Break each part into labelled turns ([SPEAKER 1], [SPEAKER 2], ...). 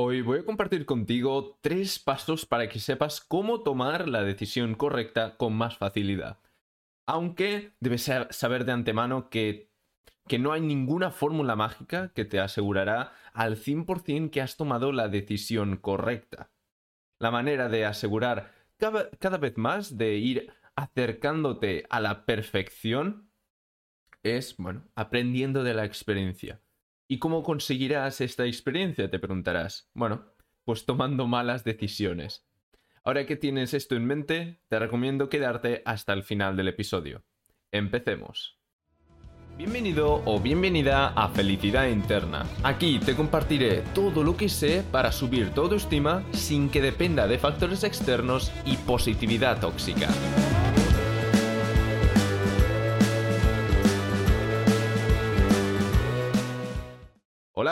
[SPEAKER 1] Hoy voy a compartir contigo tres pasos para que sepas cómo tomar la decisión correcta con más facilidad. Aunque debes saber de antemano que, que no hay ninguna fórmula mágica que te asegurará al 100% que has tomado la decisión correcta. La manera de asegurar cada, cada vez más de ir acercándote a la perfección es, bueno, aprendiendo de la experiencia. ¿Y cómo conseguirás esta experiencia? Te preguntarás. Bueno, pues tomando malas decisiones. Ahora que tienes esto en mente, te recomiendo quedarte hasta el final del episodio. Empecemos. Bienvenido o bienvenida a Felicidad Interna. Aquí te compartiré todo lo que sé para subir tu autoestima sin que dependa de factores externos y positividad tóxica.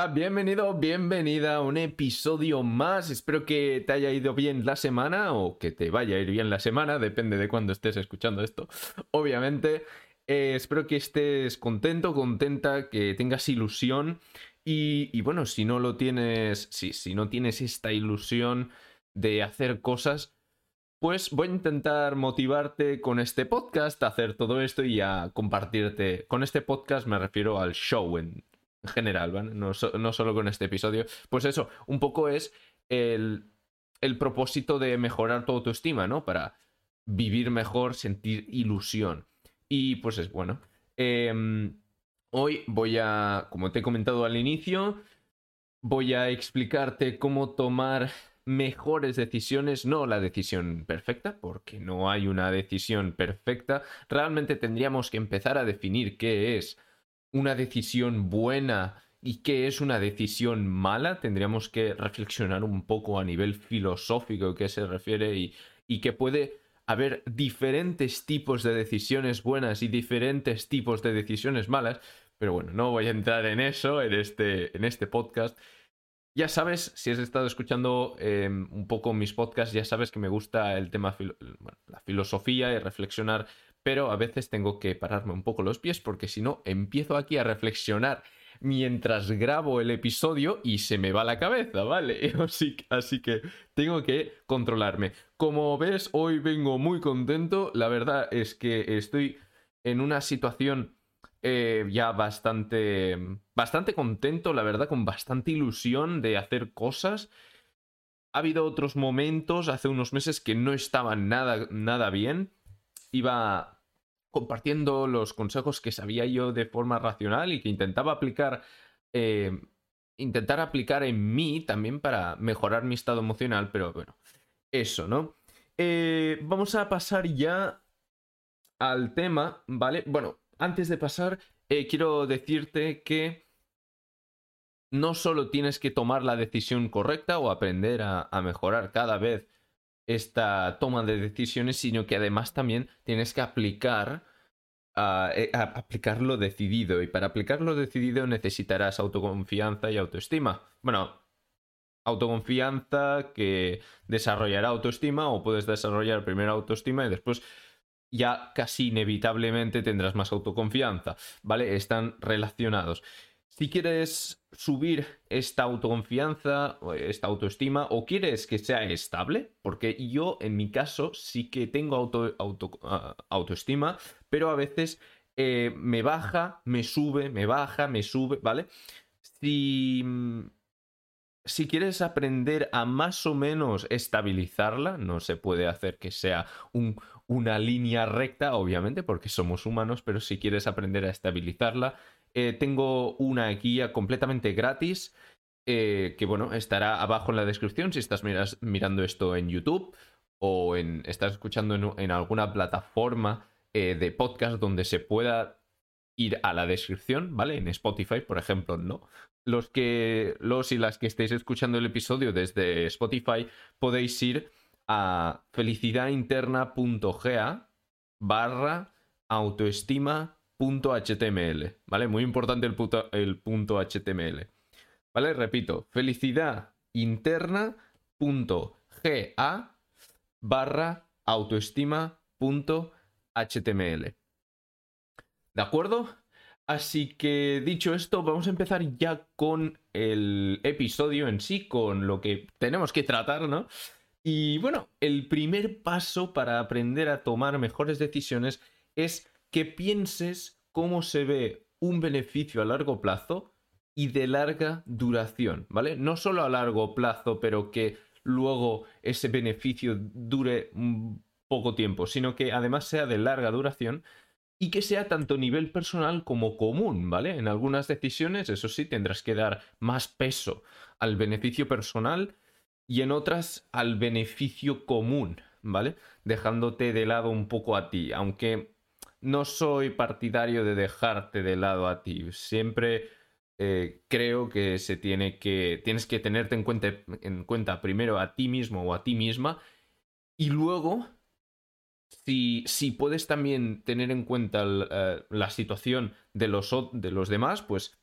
[SPEAKER 1] Bienvenido, bienvenida a un episodio más. Espero que te haya ido bien la semana o que te vaya a ir bien la semana, depende de cuándo estés escuchando esto, obviamente. Eh, espero que estés contento, contenta, que tengas ilusión y, bueno, si no lo tienes, si no tienes esta ilusión de hacer cosas, pues voy a intentar motivarte con este podcast a hacer todo esto y a compartirte. Con este podcast me refiero al show en, general. No, solo con este episodio. Pues eso, un poco es el, el propósito de mejorar tu autoestima, ¿no? Para vivir mejor, sentir ilusión. Y pues es bueno. Em, hoy voy a, como te he comentado al inicio, voy a explicarte cómo tomar mejores decisiones, no la decisión perfecta, porque no hay una decisión perfecta. Realmente tendríamos que empezar a definir qué es una decisión buena y qué es una decisión mala, tendríamos que reflexionar un poco a nivel filosófico qué se refiere y, y que puede haber diferentes tipos de decisiones buenas y diferentes tipos de decisiones malas, pero bueno, no voy a entrar en eso en este, en este podcast. Ya sabes, si has estado escuchando em, un poco mis podcasts, ya sabes que me gusta el tema, la filosofía y reflexionar pero a veces tengo que pararme un poco los pies porque si no empiezo aquí a reflexionar mientras grabo el episodio y se me va la cabeza, ¿vale? Así, así, que tengo que controlarme. Como ves, hoy vengo muy contento. La verdad es que estoy en una situación eh, ya bastante, bastante contento, la verdad, con bastante ilusión de hacer cosas. Ha habido otros momentos hace unos meses que no estaban nada, nada bien. Iba compartiendo los consejos que sabía yo de forma racional y que intentaba aplicar, eh, intentar aplicar en mí también para mejorar mi estado emocional, pero bueno, eso, ¿no? Eh, vamos a pasar ya al tema, ¿vale? Bueno, antes de pasar, eh, quiero decirte que no solo tienes que tomar la decisión correcta o aprender a mejorar cada vez esta toma de decisiones, sino que además también tienes que aplicar eh, aplicar lo decidido. Y para aplicar lo decidido necesitarás autoconfianza y autoestima. Bueno, autoconfianza que desarrollará autoestima o puedes desarrollar primero autoestima y después ya casi inevitablemente tendrás más autoconfianza, ¿vale? Están relacionados. Si quieres subir esta autoconfianza, esta autoestima, o quieres que sea estable, porque yo en mi caso sí que tengo ah, autoestima, pero a veces eh, me baja, me sube, me baja, me sube, ¿vale? Si, si quieres aprender a más o menos estabilizarla, no se puede hacer que sea un, una línea recta, obviamente, porque somos humanos, pero si quieres aprender a estabilizarla, eh, tengo una guía completamente gratis. Eh, que bueno, estará abajo en la descripción si estás mirando esto en YouTube o en, estás escuchando en, alguna plataforma eh, de podcast donde se pueda ir a la descripción, ¿vale? En Spotify, por ejemplo, no. Los que, los y las que estéis escuchando el episodio desde Spotify, podéis ir a felicidadinterna.ga barra autoestima .html, ¿vale? Muy importante el, el punto HTML. ¿Vale? Repito, felicidad interna barra autoestima.html. ¿De acuerdo? Así que dicho esto, vamos a empezar ya con el episodio en sí, con lo que tenemos que tratar, ¿no? Y bueno, el primer paso para aprender a tomar mejores decisiones es que pienses cómo se ve un beneficio a largo plazo y de larga duración, ¿vale? No solo a largo plazo, pero que luego ese beneficio dure poco tiempo, sino que además sea de larga duración y que sea tanto nivel personal como común, ¿vale? En algunas decisiones, eso sí, tendrás que dar más peso al beneficio personal y en otras al beneficio común, ¿vale? Dejándote de lado un poco a ti, aunque no soy partidario de dejarte de lado a ti, siempre eh, creo que se tiene que, tienes que tenerte en cuenta, en cuenta primero a ti mismo o a ti misma y luego si, si, puedes también tener en cuenta eh, la situación de los, de los demás, pues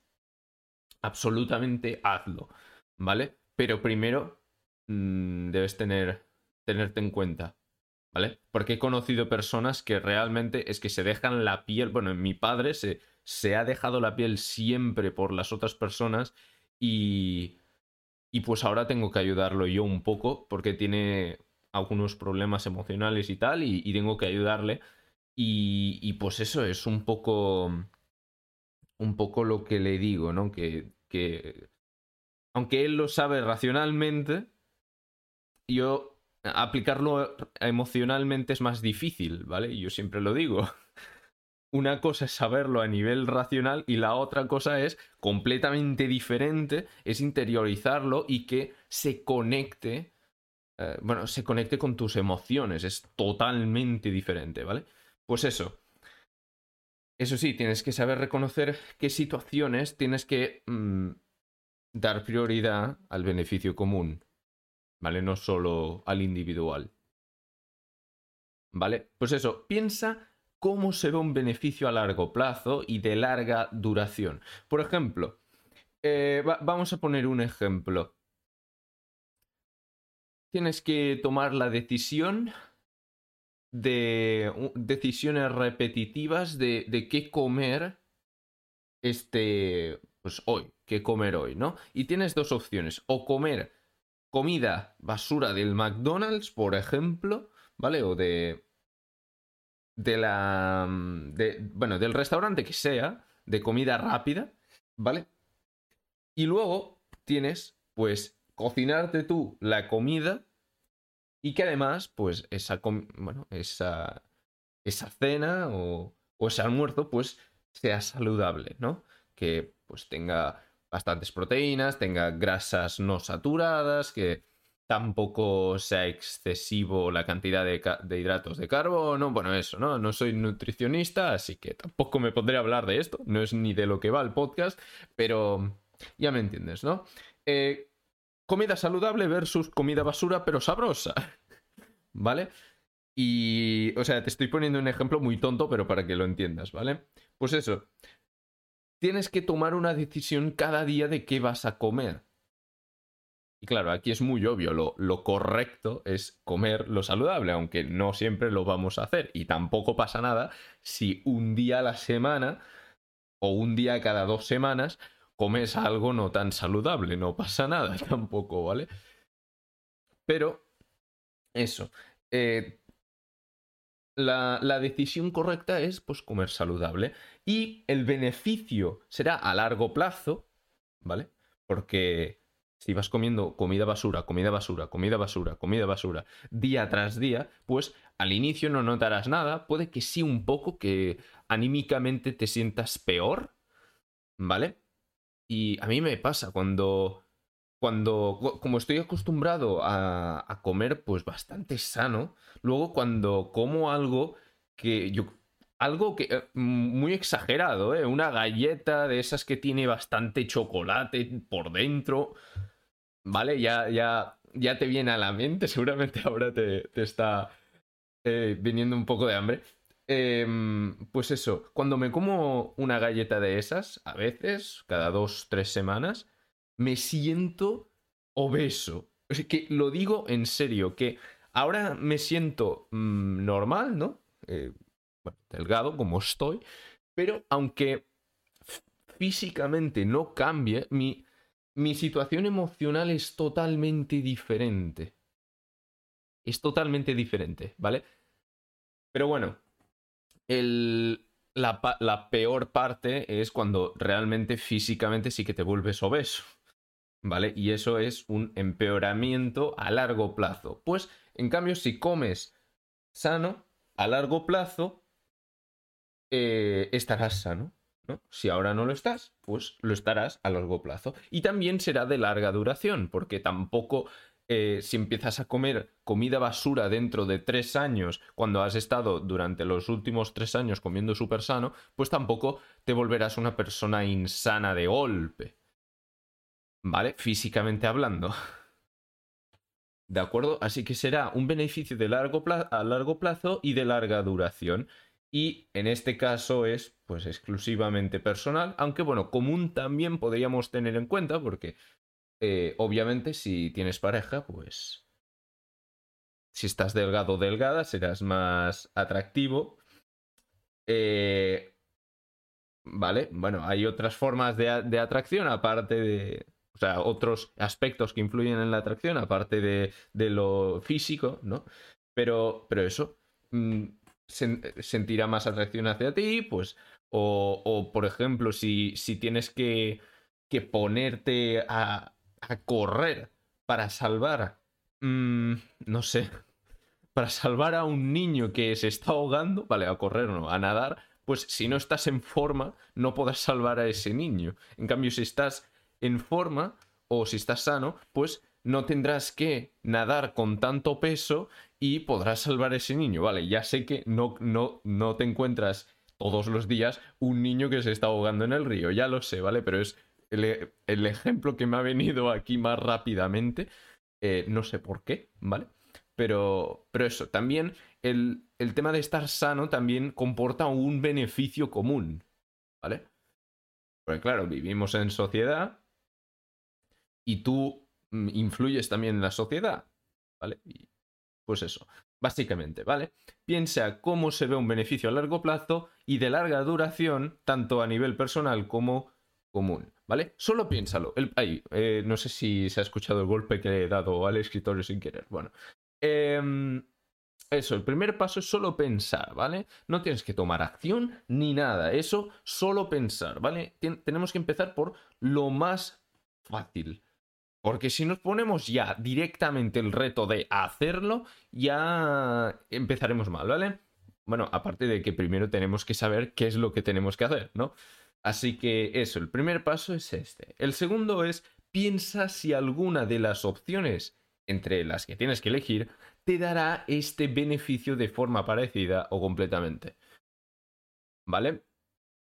[SPEAKER 1] absolutamente hazlo, ¿vale? Pero primero mm, debes tener, tenerte en cuenta, ¿vale? Porque he conocido personas que realmente es que se dejan la piel, bueno, mi padre se, se ha dejado la piel siempre por las otras personas y... Y pues ahora tengo que ayudarlo yo un poco porque tiene algunos problemas emocionales y tal, y, tengo que ayudarle. Y, pues eso es un poco. Un poco lo que le digo, ¿no? Que, que. Aunque él lo sabe racionalmente, yo aplicarlo emocionalmente es más difícil, ¿vale? Yo siempre lo digo. Una cosa es saberlo a nivel racional y la otra cosa es completamente diferente, es interiorizarlo y que se conecte eh, bueno, se conecte con tus emociones. Es totalmente diferente, ¿vale? Pues eso. Eso sí, tienes que saber reconocer qué situaciones tienes que mm, dar prioridad al beneficio común, ¿vale? No solo al individual. ¿Vale? Pues eso, piensa cómo se ve un beneficio a largo plazo y de larga duración. Por ejemplo, eh, vamos a poner un ejemplo tienes que tomar la decisión de decisiones repetitivas de, de qué comer este, pues hoy, qué comer hoy, ¿no? Y tienes dos opciones, o comer comida basura del McDonald's, por ejemplo, ¿vale? O de de la de, bueno, del restaurante que sea, de comida rápida, ¿vale? Y luego tienes pues cocinarte tú la comida y que además, pues, esa, bueno, esa, esa cena o, o, ese almuerzo, pues, sea saludable, ¿no? Que, pues, tenga bastantes proteínas, tenga grasas no saturadas, que tampoco sea excesivo la cantidad de, hidratos de carbono. Bueno, eso, ¿no? No soy nutricionista, así que tampoco me pondré a hablar de esto. No es ni de lo que va el podcast, pero ya me entiendes, ¿no? Eh, comida saludable versus comida basura, pero sabrosa. ¿Vale? Y, o sea, te estoy poniendo un ejemplo muy tonto, pero para que lo entiendas, ¿vale? Pues eso, tienes que tomar una decisión cada día de qué vas a comer. Y claro, aquí es muy obvio, lo, correcto es comer lo saludable, aunque no siempre lo vamos a hacer. Y tampoco pasa nada si un día a la semana o un día cada dos semanas comes algo no tan saludable, no pasa nada tampoco, ¿vale? Pero, eso. Eh, la, la, decisión correcta es pues comer saludable. Y el beneficio será a largo plazo, ¿vale? Porque si vas comiendo comida basura, comida basura, comida basura, comida basura, día tras día, pues al inicio no notarás nada. Puede que sí un poco, que anímicamente te sientas peor, ¿vale? Y a mí me pasa cuando, cuando, como estoy acostumbrado a, comer pues bastante sano, luego cuando como algo que yo, algo que eh, muy exagerado, ¿eh? Una galleta de esas que tiene bastante chocolate por dentro, ¿vale? Ya, ya, ya te viene a la mente, seguramente ahora te, te está eh, viniendo un poco de hambre. Em, pues eso, cuando me como una galleta de esas, a veces, cada dos, tres semanas, me siento obeso. Es que lo digo en serio, que ahora me siento mm, normal, ¿no? Eh, bueno, delgado como estoy, pero aunque físicamente no cambie, mi, situación emocional es totalmente diferente. Es totalmente diferente, ¿vale? Pero bueno, la, peor parte es cuando realmente físicamente sí que te vuelves obeso, ¿vale? Y eso es un empeoramiento a largo plazo. Pues, en cambio, si comes sano, a largo plazo, eh, estarás sano. ¿no? Si ahora no lo estás, pues lo estarás a largo plazo. Y también será de larga duración, porque tampoco eh, si empiezas a comer comida basura dentro de tres años, cuando has estado durante los últimos tres años comiendo súper sano, pues tampoco te volverás una persona insana de golpe. ¿Vale? Físicamente hablando. ¿De acuerdo? Así que será un beneficio de largo a largo plazo y de larga duración. Y en este caso es pues exclusivamente personal, aunque bueno, común también podríamos tener en cuenta porque eh, obviamente si tienes pareja, pues si estás delgado o delgada serás más atractivo. Eh, vale, bueno, hay otras formas de, de atracción aparte de, o sea, otros aspectos que influyen en la atracción, aparte de, de lo físico, ¿no? Pero, pero eso, mm, sentirá más atracción hacia ti, pues, o, o por ejemplo, si, si tienes que, que ponerte a, a, correr para salvar, mm, no sé, para salvar a un niño que se está ahogando, vale, a correr no, a nadar, pues si no estás en forma, no podrás salvar a ese niño. En cambio, si estás en forma o si estás sano, pues no tendrás que nadar con tanto peso y podrás salvar a ese niño. Vale, ya sé que no, no, no te encuentras todos los días un niño que se está ahogando en el río, ya lo sé, ¿vale? Pero es el, ejemplo que me ha venido aquí más rápidamente. Eh, no sé por qué, ¿vale? Pero, pero eso, también el, el tema de estar sano también comporta un beneficio común, ¿vale? Porque claro, vivimos en sociedad y tú mm, influyes también en la sociedad, ¿vale? Pues eso, básicamente, ¿vale? Piensa cómo se ve un beneficio a largo plazo y de larga duración, tanto a nivel personal como común, ¿vale? Solo piénsalo. El, eh, no sé si se ha escuchado el golpe que le he dado al escritorio sin querer. Bueno, em, eso, el primer paso es solo pensar, ¿vale? No tienes que tomar acción ni nada, eso solo pensar, ¿vale? tenemos que empezar por lo más fácil, porque si nos ponemos ya directamente el reto de hacerlo, ya empezaremos mal, ¿vale? Bueno, aparte de que primero tenemos que saber qué es lo que tenemos que hacer, ¿no? Así que eso, el primer paso es este. El segundo es piensa si alguna de las opciones entre las que tienes que elegir te dará este beneficio de forma parecida o completamente. ¿Vale?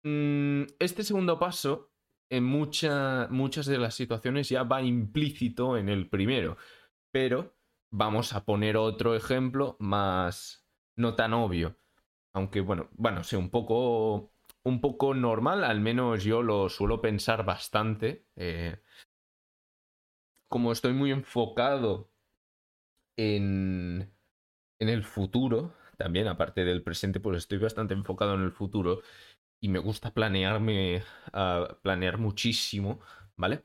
[SPEAKER 1] Mm, este segundo paso en muchas de las situaciones ya va implícito en el primero. Pero vamos a poner otro ejemplo más no tan obvio. Aunque bueno, bueno, sé, un poco, un poco normal, al menos yo lo suelo pensar bastante. Eh, como estoy muy enfocado en, en el futuro, también aparte del presente, pues estoy bastante enfocado en el futuro y me gusta planearme, uh, planear muchísimo, ¿vale?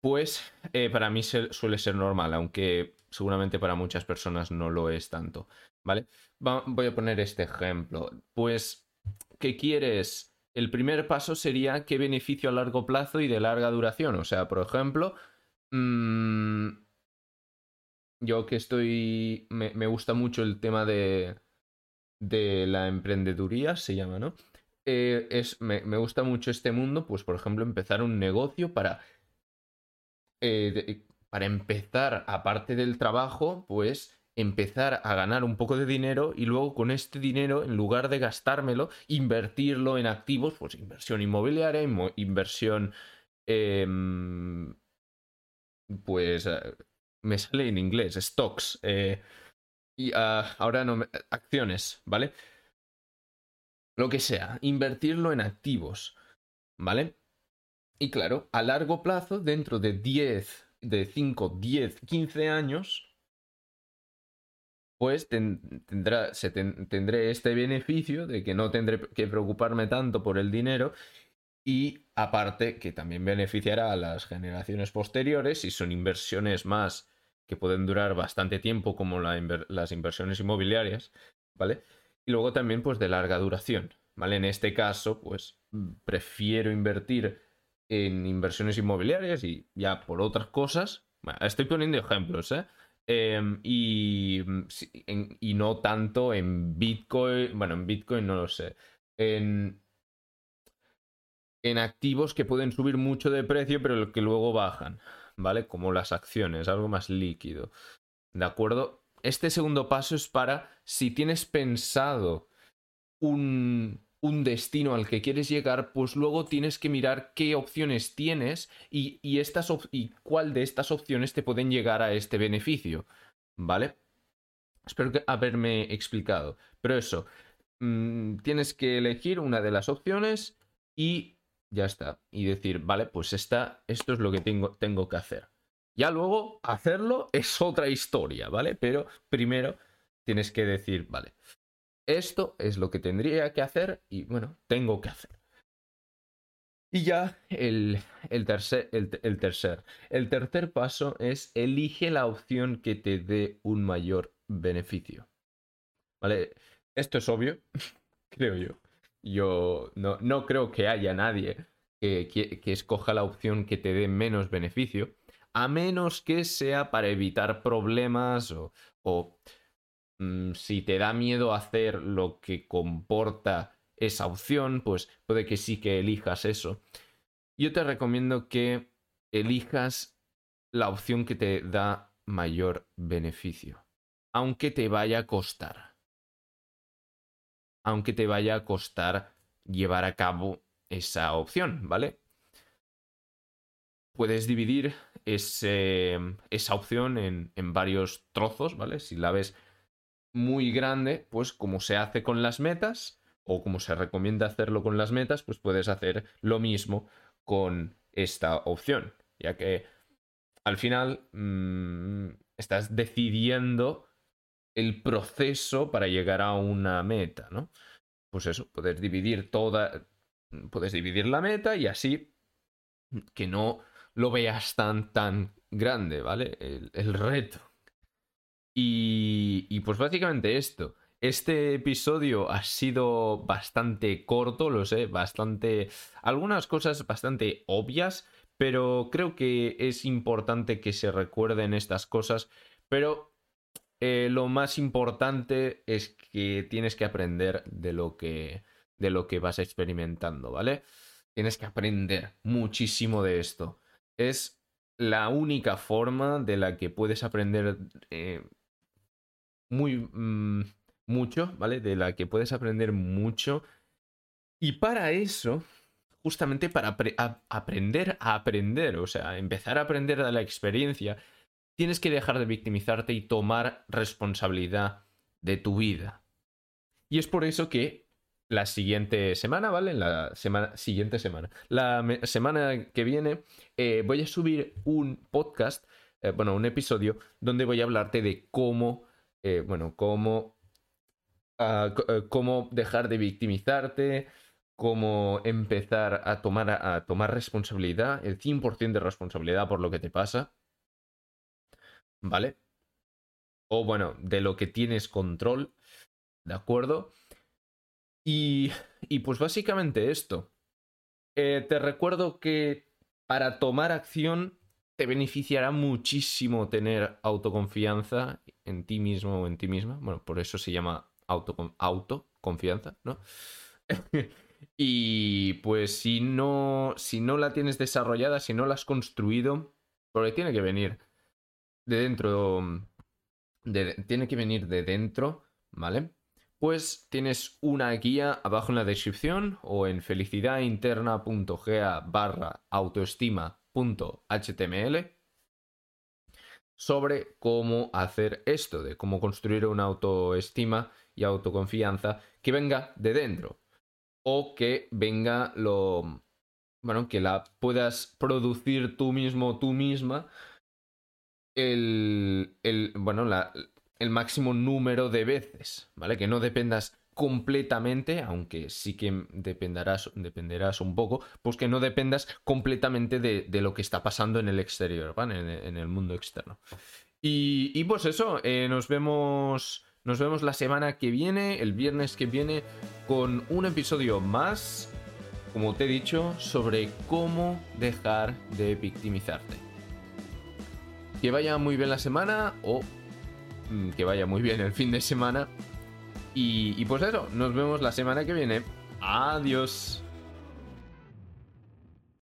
[SPEAKER 1] Pues eh, para mí suele ser normal, aunque seguramente para muchas personas no lo es tanto, ¿vale? voy a poner este ejemplo. Pues, ¿qué quieres? El primer paso sería qué beneficio a largo plazo y de larga duración. O sea, por ejemplo, mmm, yo que estoy, me, me gusta mucho el tema de, de la emprendeduría, se llama, ¿no? Eh, es, me, gusta mucho este mundo, pues por ejemplo, empezar un negocio para, eh, para empezar, aparte del trabajo, pues empezar a ganar un poco de dinero y luego con este dinero, en lugar de gastármelo, invertirlo en activos, pues inversión inmobiliaria, inversión... Em, pues eh, me sale en inglés, stocks. Y ah, ahora no, acciones, ¿vale? Lo que sea, invertirlo en activos, ¿vale? Y claro, a largo plazo, dentro de 10, de 5, 10, 15 años, pues tendrá, se tendré este beneficio de que no tendré que preocuparme tanto por el dinero Y aparte que también beneficiará a las generaciones posteriores si son inversiones más que pueden durar bastante tiempo como las inversiones inmobiliarias, ¿vale? Y luego también pues de larga duración, ¿vale? En este caso pues prefiero invertir en inversiones inmobiliarias y ya por otras cosas. estoy poniendo ejemplos, ¿eh? Em, y, y no tanto en Bitcoin, bueno, en Bitcoin no lo sé, en, en activos que pueden subir mucho de precio pero que luego bajan, ¿vale? Como las acciones, algo más líquido. ¿De acuerdo? Este segundo paso es para si tienes pensado un, un destino al que quieres llegar, pues luego tienes que mirar qué opciones tienes y, estas y cuál de estas opciones te pueden llegar a este beneficio. ¿Vale? Espero que haberme explicado. Pero eso, mm, tienes que elegir una de las opciones y ya está. Y decir, vale, pues esta, esto es lo que tengo, tengo que hacer. Ya luego hacerlo es otra historia, ¿vale? Pero primero tienes que decir, vale, esto es lo que tendría que hacer y bueno, tengo que hacer. Y ya el, el, tercer, el, el, tercer. El tercer paso es elige la opción que te dé un mayor beneficio. ¿Vale? Esto es obvio, creo yo. Yo no, no creo que haya nadie que, que, escoja la opción que te dé menos beneficio, a menos que sea para evitar problemas o, o mm, si te da miedo hacer lo que comporta esa opción, pues puede que sí que elijas eso. Yo te recomiendo que elijas la opción que te da mayor beneficio, aunque te vaya a costar aunque te vaya a costar llevar a cabo esa opción, ¿vale? Puedes dividir esa opción en, en varios trozos, ¿vale? Si la ves muy grande, pues como se hace con las metas, o como se recomienda hacerlo con las metas, pues puedes hacer lo mismo con esta opción, ya que al final mmm, estás decidiendo el proceso para llegar a una meta, ¿no? Pues eso, puedes dividir toda, puedes dividir la meta y así que no lo veas tan, tan grande, ¿vale? El, reto. Y, y pues básicamente esto. Este episodio ha sido bastante corto, lo sé, bastante... Algunas cosas bastante obvias, pero creo que es importante que se recuerden estas cosas, pero eh, lo más importante es que tienes que aprender de lo que, de lo que vas experimentando, ¿vale? Tienes que aprender muchísimo de esto. Es la única forma de la que puedes aprender eh, muy mm, mucho, ¿vale? De la que puedes aprender mucho. Y para eso, justamente para aprender a aprender, o sea, empezar a aprender de la experiencia, tienes que dejar de victimizarte y tomar responsabilidad de tu vida. Y es por eso que la siguiente semana, ¿vale? La semana, siguiente semana. La semana que viene eh, voy a subir un podcast, eh, bueno, un episodio donde voy a hablarte de cómo, eh, bueno, cómo, ah, cómo dejar de victimizarte, cómo empezar a tomar, a tomar responsabilidad, el 100% de responsabilidad por lo que te pasa ¿vale? O bueno, de lo que tienes control, ¿de acuerdo? Y, y pues básicamente esto. Eh, te recuerdo que para tomar acción te beneficiará muchísimo tener autoconfianza en ti mismo o en ti misma. Bueno, por eso se llama auto, autoconfianza, ¿no? y pues si no, si no la tienes desarrollada, si no la has construido, porque tiene que venir de dentro, tiene que venir de dentro, ¿vale? Pues tienes una guía abajo en la descripción o en felicidadinterna.ga barra autoestima.html sobre cómo hacer esto, de cómo construir una autoestima y autoconfianza que venga de dentro o que venga lo, bueno, que la puedas producir tú mismo, tú misma el, bueno, el máximo número de veces, ¿vale? Que no dependas completamente, aunque sí que dependerás, dependerás un poco, pues que no dependas completamente de, lo que está pasando en el exterior, ¿vale? En, el mundo externo. Y, pues eso, eh, nos vemos. Nos vemos la semana que viene, el viernes que viene, con un episodio más, como te he dicho, sobre cómo dejar de victimizarte. Que vaya muy bien la semana o mm, que vaya muy bien el fin de semana. Y, y pues eso, nos vemos la semana que viene. Adiós.